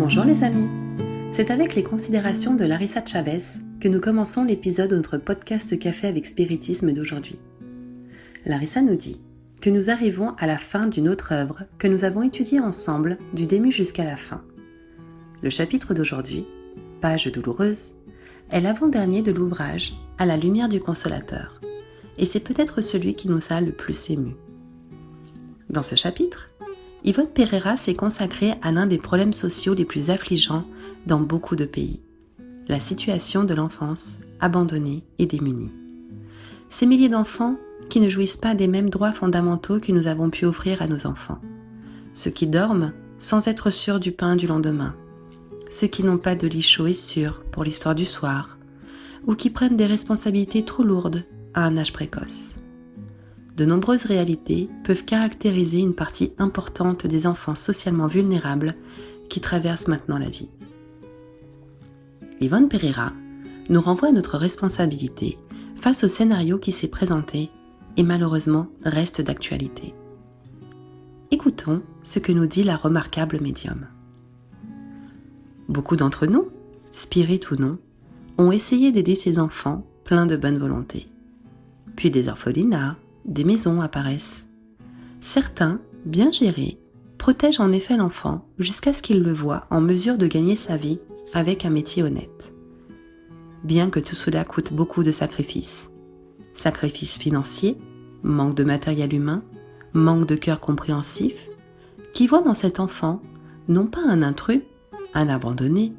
Bonjour les amis C'est avec les considérations de Larissa Chavez que nous commençons l'épisode de notre podcast Café avec Spiritisme d'aujourd'hui. Larissa nous dit que nous arrivons à la fin d'une autre œuvre que nous avons étudiée ensemble du début jusqu'à la fin. Le chapitre d'aujourd'hui, Page douloureuse, est l'avant-dernier de l'ouvrage À la lumière du consolateur, et c'est peut-être celui qui nous a le plus ému. Dans ce chapitre, Yvonne Pereira s'est consacrée à l'un des problèmes sociaux les plus affligeants dans beaucoup de pays, la situation de l'enfance abandonnée et démunie. Ces milliers d'enfants qui ne jouissent pas des mêmes droits fondamentaux que nous avons pu offrir à nos enfants. Ceux qui dorment sans être sûrs du pain du lendemain. Ceux qui n'ont pas de lit chaud et sûr pour l'histoire du soir. Ou qui prennent des responsabilités trop lourdes à un âge précoce de nombreuses réalités peuvent caractériser une partie importante des enfants socialement vulnérables qui traversent maintenant la vie. Yvonne Pereira nous renvoie à notre responsabilité face au scénario qui s'est présenté et malheureusement reste d'actualité. Écoutons ce que nous dit la remarquable médium. Beaucoup d'entre nous, spirit ou non, ont essayé d'aider ces enfants pleins de bonne volonté. Puis des orphelinats, des maisons apparaissent. Certains, bien gérés, protègent en effet l'enfant jusqu'à ce qu'il le voie en mesure de gagner sa vie avec un métier honnête. Bien que tout cela coûte beaucoup de sacrifices. Sacrifices financiers, manque de matériel humain, manque de cœur compréhensif, qui voit dans cet enfant non pas un intrus, un abandonné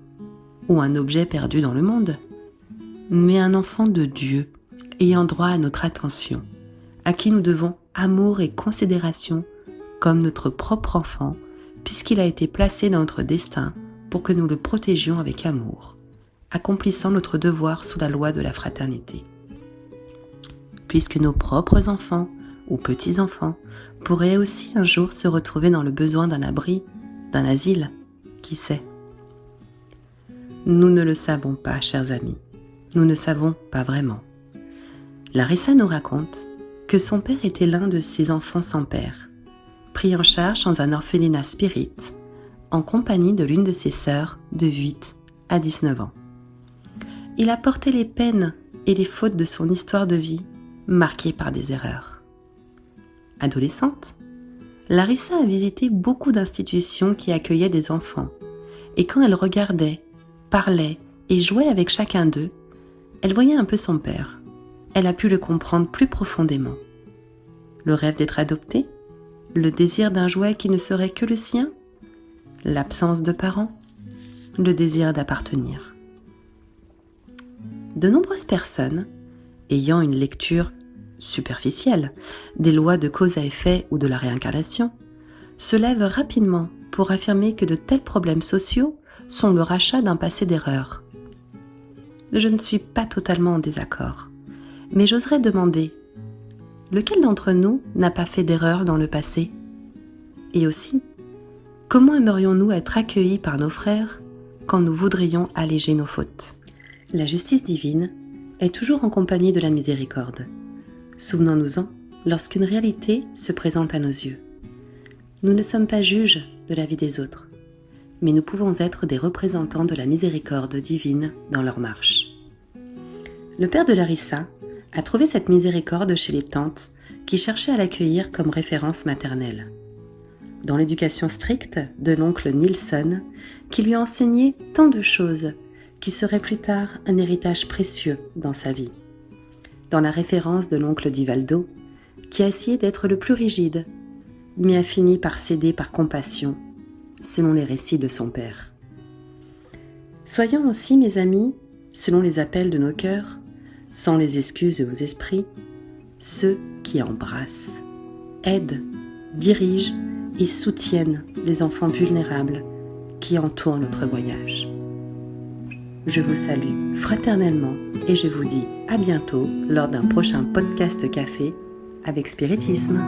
ou un objet perdu dans le monde, mais un enfant de Dieu ayant droit à notre attention à qui nous devons amour et considération comme notre propre enfant, puisqu'il a été placé dans notre destin pour que nous le protégions avec amour, accomplissant notre devoir sous la loi de la fraternité. Puisque nos propres enfants ou petits-enfants pourraient aussi un jour se retrouver dans le besoin d'un abri, d'un asile, qui sait? Nous ne le savons pas, chers amis, nous ne savons pas vraiment. Larissa nous raconte que son père était l'un de ses enfants sans père, pris en charge dans un orphelinat spirit, en compagnie de l'une de ses sœurs de 8 à 19 ans. Il a porté les peines et les fautes de son histoire de vie, marquée par des erreurs. Adolescente, Larissa a visité beaucoup d'institutions qui accueillaient des enfants, et quand elle regardait, parlait et jouait avec chacun d'eux, elle voyait un peu son père elle a pu le comprendre plus profondément. Le rêve d'être adoptée Le désir d'un jouet qui ne serait que le sien L'absence de parents Le désir d'appartenir De nombreuses personnes, ayant une lecture superficielle des lois de cause à effet ou de la réincarnation, se lèvent rapidement pour affirmer que de tels problèmes sociaux sont le rachat d'un passé d'erreur. Je ne suis pas totalement en désaccord. Mais j'oserais demander, lequel d'entre nous n'a pas fait d'erreur dans le passé? Et aussi, comment aimerions-nous être accueillis par nos frères quand nous voudrions alléger nos fautes? La justice divine est toujours en compagnie de la miséricorde. Souvenons-nous-en lorsqu'une réalité se présente à nos yeux. Nous ne sommes pas juges de la vie des autres, mais nous pouvons être des représentants de la miséricorde divine dans leur marche. Le père de Larissa a trouvé cette miséricorde chez les tantes qui cherchaient à l'accueillir comme référence maternelle. Dans l'éducation stricte de l'oncle Nilsson, qui lui a enseigné tant de choses qui seraient plus tard un héritage précieux dans sa vie. Dans la référence de l'oncle Divaldo, qui a essayé d'être le plus rigide, mais a fini par céder par compassion, selon les récits de son père. Soyons aussi, mes amis, selon les appels de nos cœurs, sans les excuses aux esprits, ceux qui embrassent, aident, dirigent et soutiennent les enfants vulnérables qui entourent notre voyage. Je vous salue fraternellement et je vous dis à bientôt lors d'un prochain podcast café avec spiritisme.